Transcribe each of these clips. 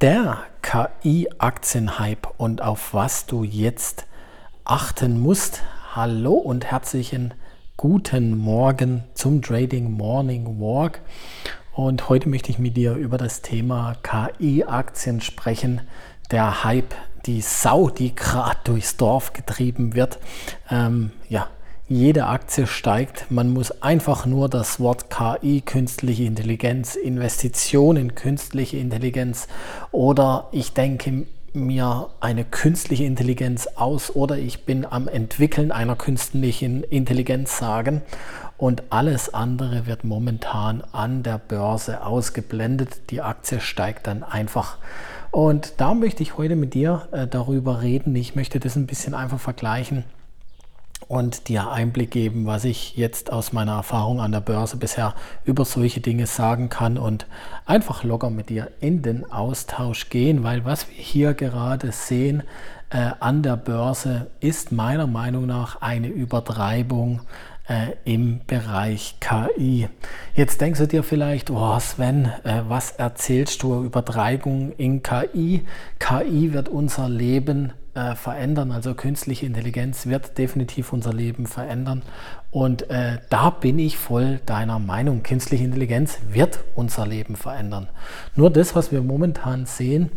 der KI-Aktienhype und auf was du jetzt achten musst. Hallo und herzlichen guten Morgen zum Trading Morning Walk. Und heute möchte ich mit dir über das Thema KI-Aktien sprechen. Der Hype, die Sau, die gerade durchs Dorf getrieben wird. Ähm, ja, jede Aktie steigt. Man muss einfach nur das Wort KI, künstliche Intelligenz, Investition in künstliche Intelligenz oder ich denke mir eine künstliche Intelligenz aus oder ich bin am Entwickeln einer künstlichen Intelligenz sagen und alles andere wird momentan an der Börse ausgeblendet. Die Aktie steigt dann einfach. Und da möchte ich heute mit dir äh, darüber reden. Ich möchte das ein bisschen einfach vergleichen und dir Einblick geben, was ich jetzt aus meiner Erfahrung an der Börse bisher über solche Dinge sagen kann und einfach locker mit dir in den Austausch gehen, weil was wir hier gerade sehen äh, an der Börse ist meiner Meinung nach eine Übertreibung äh, im Bereich KI. Jetzt denkst du dir vielleicht, oh Sven, äh, was erzählst du über Übertreibung in KI? KI wird unser Leben äh, verändern. Also künstliche Intelligenz wird definitiv unser Leben verändern. Und äh, da bin ich voll deiner Meinung. Künstliche Intelligenz wird unser Leben verändern. Nur das, was wir momentan sehen,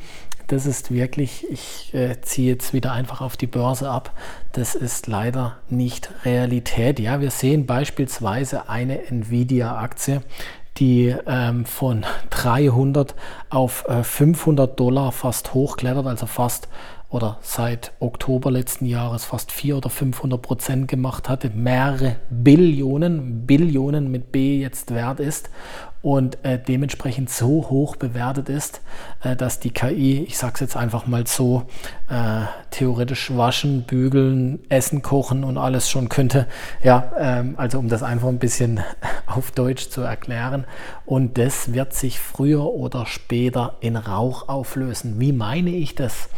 das ist wirklich, ich äh, ziehe jetzt wieder einfach auf die Börse ab, das ist leider nicht Realität. Ja, wir sehen beispielsweise eine Nvidia-Aktie, die ähm, von 300 auf äh, 500 Dollar fast hochklettert, also fast oder seit Oktober letzten Jahres fast 400 oder 500 Prozent gemacht hatte, mehrere Billionen, Billionen mit B jetzt wert ist und äh, dementsprechend so hoch bewertet ist, äh, dass die KI, ich sage es jetzt einfach mal so, äh, theoretisch waschen, bügeln, essen, kochen und alles schon könnte. Ja, ähm, also um das einfach ein bisschen auf Deutsch zu erklären. Und das wird sich früher oder später in Rauch auflösen. Wie meine ich das?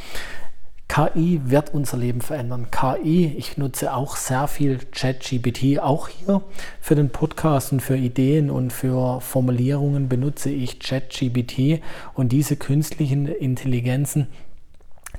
KI wird unser Leben verändern. KI, ich nutze auch sehr viel ChatGPT, auch hier für den Podcast und für Ideen und für Formulierungen benutze ich ChatGPT und diese künstlichen Intelligenzen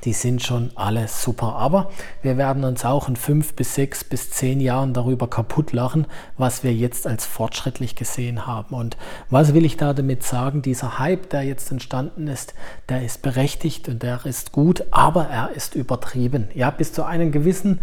die sind schon alle super. Aber wir werden uns auch in fünf bis sechs bis zehn Jahren darüber kaputt lachen, was wir jetzt als fortschrittlich gesehen haben. Und was will ich da damit sagen? Dieser Hype, der jetzt entstanden ist, der ist berechtigt und der ist gut, aber er ist übertrieben. Ja, bis zu einem gewissen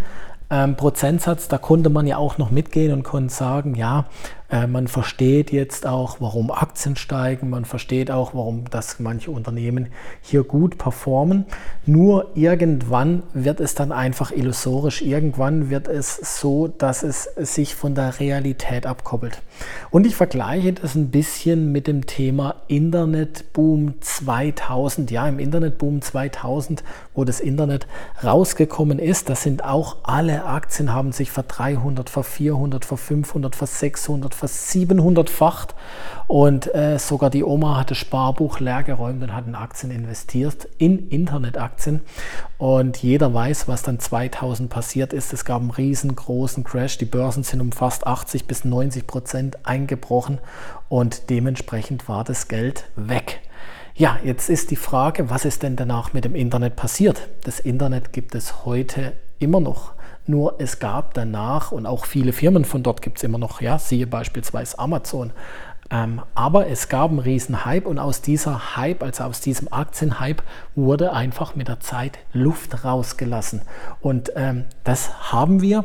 ähm, Prozentsatz, da konnte man ja auch noch mitgehen und konnte sagen, ja, äh, man versteht jetzt auch, warum Aktien steigen, man versteht auch, warum das manche Unternehmen hier gut performen. Nur irgendwann wird es dann einfach illusorisch, irgendwann wird es so, dass es sich von der Realität abkoppelt. Und ich vergleiche das ein bisschen mit dem Thema Internetboom 2000. Ja, im Internetboom 2000, wo das Internet rausgekommen ist, da sind auch alle Aktien haben sich ver 300, ver 400, ver 500, ver 600, 700-facht. Und äh, sogar die Oma hat das Sparbuch leergeräumt und hat in Aktien investiert, in Internetaktien. Und jeder weiß, was dann 2000 passiert ist. Es gab einen riesengroßen Crash. Die Börsen sind um fast 80 bis 90 Prozent eingebrochen und dementsprechend war das Geld weg. Ja, jetzt ist die Frage, was ist denn danach mit dem Internet passiert? Das Internet gibt es heute immer noch. Nur es gab danach, und auch viele Firmen von dort gibt es immer noch, ja, siehe beispielsweise Amazon. Ähm, aber es gab einen riesen Hype und aus dieser Hype, also aus diesem Aktienhype, wurde einfach mit der Zeit Luft rausgelassen. Und ähm, das haben wir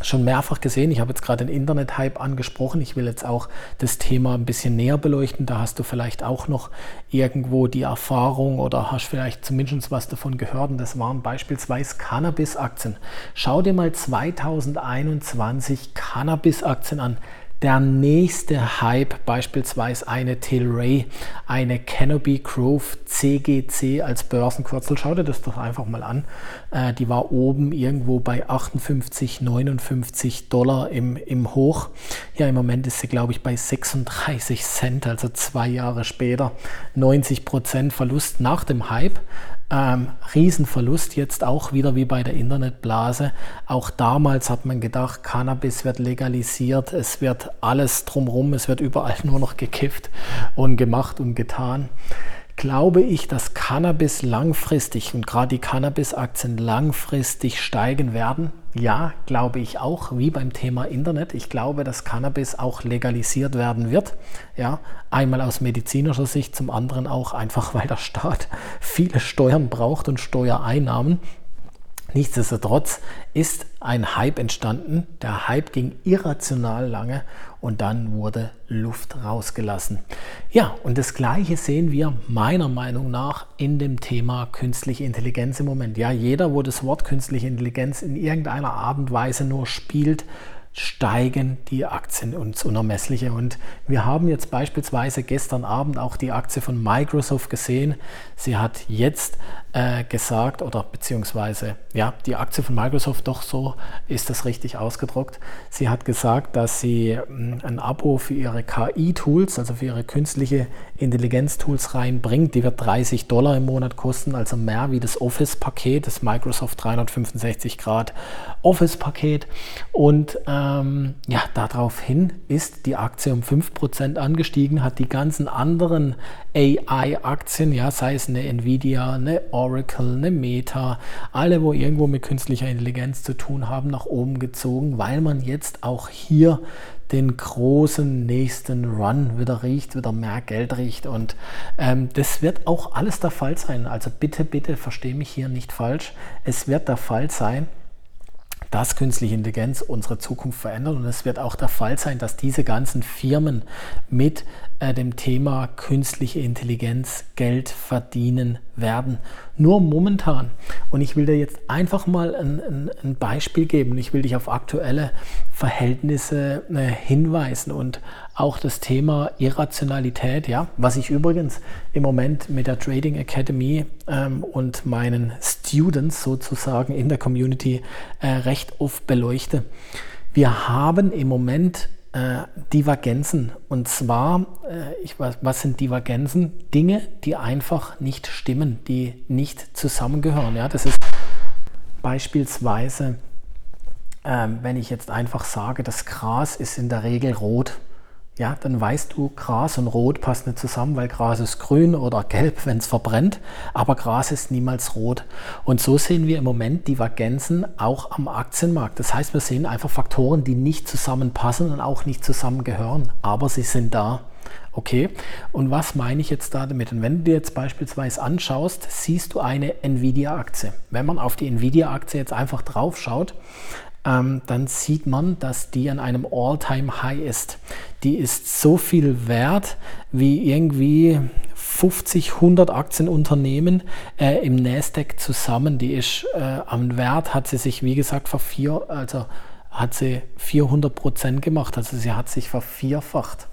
schon mehrfach gesehen. Ich habe jetzt gerade den Internet-Hype angesprochen. Ich will jetzt auch das Thema ein bisschen näher beleuchten. Da hast du vielleicht auch noch irgendwo die Erfahrung oder hast vielleicht zumindest was davon gehört. Und das waren beispielsweise Cannabis-Aktien. Schau dir mal 2021 Cannabis-Aktien an der nächste Hype, beispielsweise eine Tilray, eine Canopy Grove CGC als Börsenkürzel. Schau dir das doch einfach mal an. Äh, die war oben irgendwo bei 58, 59 Dollar im, im Hoch. Ja, im Moment ist sie, glaube ich, bei 36 Cent, also zwei Jahre später. 90 Prozent Verlust nach dem Hype. Ähm, Riesenverlust jetzt auch wieder wie bei der Internetblase. Auch damals hat man gedacht, Cannabis wird legalisiert, es wird alles drumherum, es wird überall nur noch gekifft und gemacht und getan. Glaube ich, dass Cannabis langfristig und gerade die Cannabis-Aktien langfristig steigen werden. Ja, glaube ich auch, wie beim Thema Internet. Ich glaube, dass Cannabis auch legalisiert werden wird. Ja, einmal aus medizinischer Sicht, zum anderen auch einfach, weil der Staat viele Steuern braucht und Steuereinnahmen. Nichtsdestotrotz ist ein Hype entstanden. Der Hype ging irrational lange und dann wurde Luft rausgelassen. Ja, und das Gleiche sehen wir meiner Meinung nach in dem Thema künstliche Intelligenz im Moment. Ja, jeder, wo das Wort künstliche Intelligenz in irgendeiner Art und Weise nur spielt, steigen die Aktien ins Unermessliche. Und wir haben jetzt beispielsweise gestern Abend auch die Aktie von Microsoft gesehen. Sie hat jetzt äh, gesagt, oder beziehungsweise, ja, die Aktie von Microsoft, doch so ist das richtig ausgedruckt. Sie hat gesagt, dass sie mh, hm, ein Abo für ihre KI-Tools, also für ihre künstliche Intelligenz-Tools reinbringt. Die wird 30 Dollar im Monat kosten, also mehr wie das Office-Paket, das Microsoft 365 Grad Office-Paket. Und ähm, ja, daraufhin ist die Aktie um 5% angestiegen, hat die ganzen anderen AI-Aktien, ja, sei es eine Nvidia, eine Oracle, eine Meta, alle, wo irgendwo mit künstlicher Intelligenz zu tun haben, nach oben gezogen, weil man jetzt auch hier den großen nächsten Run wieder riecht, wieder mehr Geld riecht. Und ähm, das wird auch alles der Fall sein. Also bitte, bitte verstehe mich hier nicht falsch. Es wird der Fall sein, dass künstliche Intelligenz unsere Zukunft verändert. Und es wird auch der Fall sein, dass diese ganzen Firmen mit äh, dem Thema künstliche Intelligenz Geld verdienen werden. Nur momentan. Und ich will dir jetzt einfach mal ein, ein, ein Beispiel geben. Ich will dich auf aktuelle Verhältnisse äh, hinweisen und auch das Thema Irrationalität, ja, was ich übrigens im Moment mit der Trading Academy ähm, und meinen Students sozusagen in der Community äh, recht oft beleuchte. Wir haben im Moment äh, Divergenzen. Und zwar, äh, ich weiß, was sind Divergenzen? Dinge, die einfach nicht stimmen, die nicht zusammengehören. Ja, das ist beispielsweise, äh, wenn ich jetzt einfach sage, das Gras ist in der Regel rot ja, dann weißt du, Gras und Rot passt nicht zusammen, weil Gras ist grün oder gelb, wenn es verbrennt, aber Gras ist niemals rot. Und so sehen wir im Moment Divergenzen auch am Aktienmarkt. Das heißt, wir sehen einfach Faktoren, die nicht zusammenpassen und auch nicht zusammengehören, aber sie sind da. Okay, und was meine ich jetzt damit? Und wenn du dir jetzt beispielsweise anschaust, siehst du eine Nvidia-Aktie. Wenn man auf die Nvidia-Aktie jetzt einfach drauf schaut, ähm, dann sieht man, dass die an einem All-Time-High ist. Die ist so viel wert wie irgendwie 50, 100 Aktienunternehmen äh, im Nasdaq zusammen. Die ist äh, am Wert, hat sie sich, wie gesagt, vervier, also hat sie 400 Prozent gemacht. Also sie hat sich vervierfacht.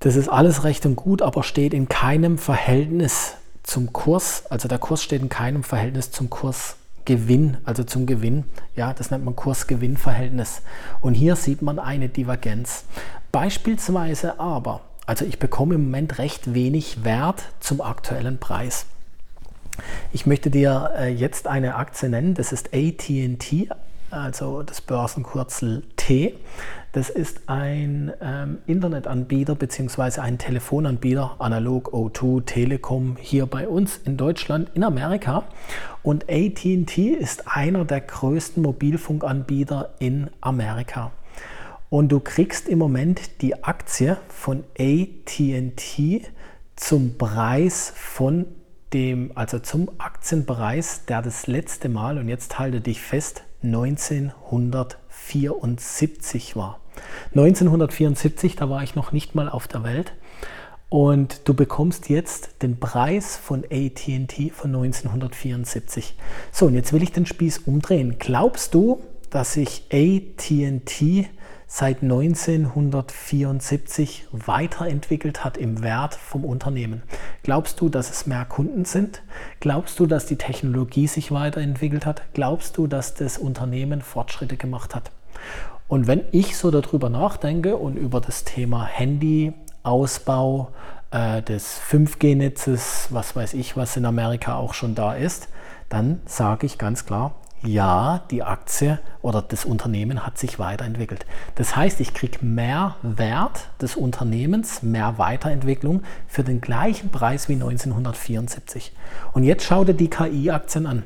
Das ist alles recht und gut, aber steht in keinem Verhältnis zum Kurs. Also der Kurs steht in keinem Verhältnis zum Kurs Gewinn, also zum Gewinn. Ja, das nennt man Kurs-Gewinn-Verhältnis. Und hier sieht man eine Divergenz. Beispielsweise aber, also ich bekomme im Moment recht wenig Wert zum aktuellen Preis. Ich möchte dir äh, jetzt eine Aktie nennen, das ist ATT, also das Börsenkürzel T. Das ist ein ähm, Internetanbieter bzw. ein Telefonanbieter, analog O2, Telekom, hier bei uns in Deutschland, in Amerika. Und ATT ist einer der größten Mobilfunkanbieter in Amerika. Und du kriegst im Moment die Aktie von ATT zum Preis von dem, also zum Aktienpreis, der das letzte Mal, und jetzt halte dich fest, 1974 war. 1974, da war ich noch nicht mal auf der Welt. Und du bekommst jetzt den Preis von ATT von 1974. So, und jetzt will ich den Spieß umdrehen. Glaubst du, dass sich ATT seit 1974 weiterentwickelt hat im Wert vom Unternehmen? Glaubst du, dass es mehr Kunden sind? Glaubst du, dass die Technologie sich weiterentwickelt hat? Glaubst du, dass das Unternehmen Fortschritte gemacht hat? Und wenn ich so darüber nachdenke und über das Thema Handy, Ausbau äh, des 5G-Netzes, was weiß ich, was in Amerika auch schon da ist, dann sage ich ganz klar, ja, die Aktie oder das Unternehmen hat sich weiterentwickelt. Das heißt, ich kriege mehr Wert des Unternehmens, mehr Weiterentwicklung für den gleichen Preis wie 1974. Und jetzt schau dir die KI-Aktien an.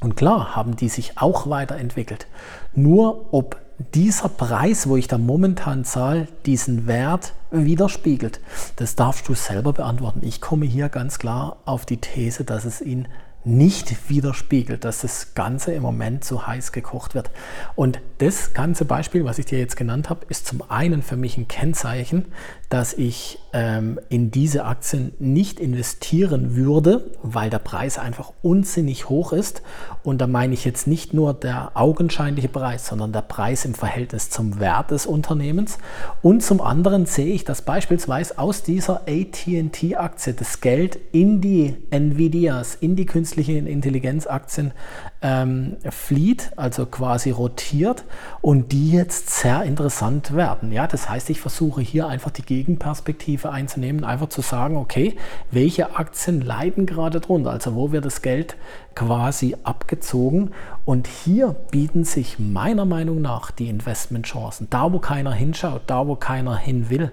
Und klar haben die sich auch weiterentwickelt. Nur ob dieser Preis, wo ich da momentan zahle, diesen Wert widerspiegelt, das darfst du selber beantworten. Ich komme hier ganz klar auf die These, dass es ihn nicht widerspiegelt, dass das Ganze im Moment so heiß gekocht wird. Und das ganze Beispiel, was ich dir jetzt genannt habe, ist zum einen für mich ein Kennzeichen, dass ich in diese Aktien nicht investieren würde, weil der Preis einfach unsinnig hoch ist. Und da meine ich jetzt nicht nur der augenscheinliche Preis, sondern der Preis im Verhältnis zum Wert des Unternehmens. Und zum anderen sehe ich, dass beispielsweise aus dieser ATT-Aktie das Geld in die Nvidias, in die künstlichen Intelligenzaktien ähm, flieht, also quasi rotiert und die jetzt sehr interessant werden. Ja, das heißt, ich versuche hier einfach die Gegenperspektive einzunehmen, einfach zu sagen, okay, welche Aktien leiden gerade drunter, also wo wird das Geld quasi abgezogen? Und hier bieten sich meiner Meinung nach die Investmentchancen, da wo keiner hinschaut, da wo keiner hin will,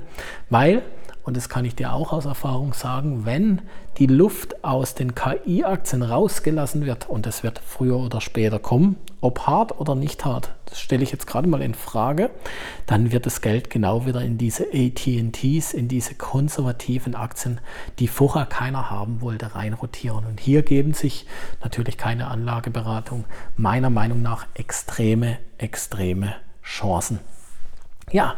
weil und das kann ich dir auch aus Erfahrung sagen, wenn die Luft aus den KI-Aktien rausgelassen wird, und es wird früher oder später kommen, ob hart oder nicht hart, das stelle ich jetzt gerade mal in Frage, dann wird das Geld genau wieder in diese ATTs, in diese konservativen Aktien, die vorher keiner haben wollte, reinrotieren. Und hier geben sich natürlich keine Anlageberatung meiner Meinung nach extreme, extreme Chancen. Ja,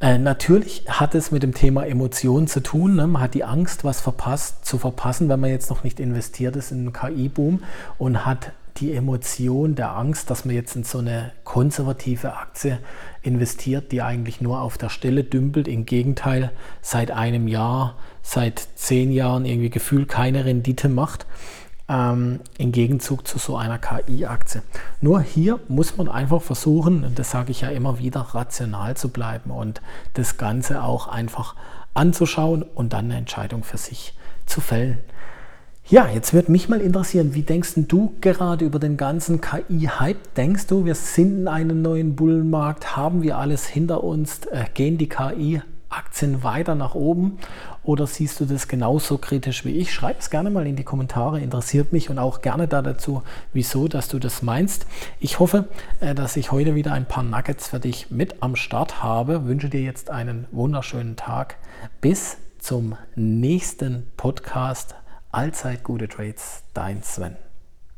äh, natürlich hat es mit dem Thema Emotionen zu tun. Ne? Man hat die Angst, was verpasst, zu verpassen, wenn man jetzt noch nicht investiert ist in den KI-Boom und hat die Emotion der Angst, dass man jetzt in so eine konservative Aktie investiert, die eigentlich nur auf der Stelle dümpelt. Im Gegenteil, seit einem Jahr, seit zehn Jahren irgendwie gefühlt keine Rendite macht ähm, im Gegenzug zu so einer KI-Aktie. Nur hier muss man einfach versuchen, und das sage ich ja immer wieder, rational zu bleiben und das Ganze auch einfach anzuschauen und dann eine Entscheidung für sich zu fällen. Ja, jetzt würde mich mal interessieren, wie denkst du gerade über den ganzen KI-Hype? Denkst du, wir sind in einem neuen Bullenmarkt? Haben wir alles hinter uns? Äh, gehen die KI Aktien weiter nach oben oder siehst du das genauso kritisch wie ich? Schreib es gerne mal in die Kommentare, interessiert mich und auch gerne da dazu, wieso, dass du das meinst. Ich hoffe, äh, dass ich heute wieder ein paar Nuggets für dich mit am Start habe. Wünsche dir jetzt einen wunderschönen Tag. Bis zum nächsten Podcast. Allzeit gute Trades, dein Sven.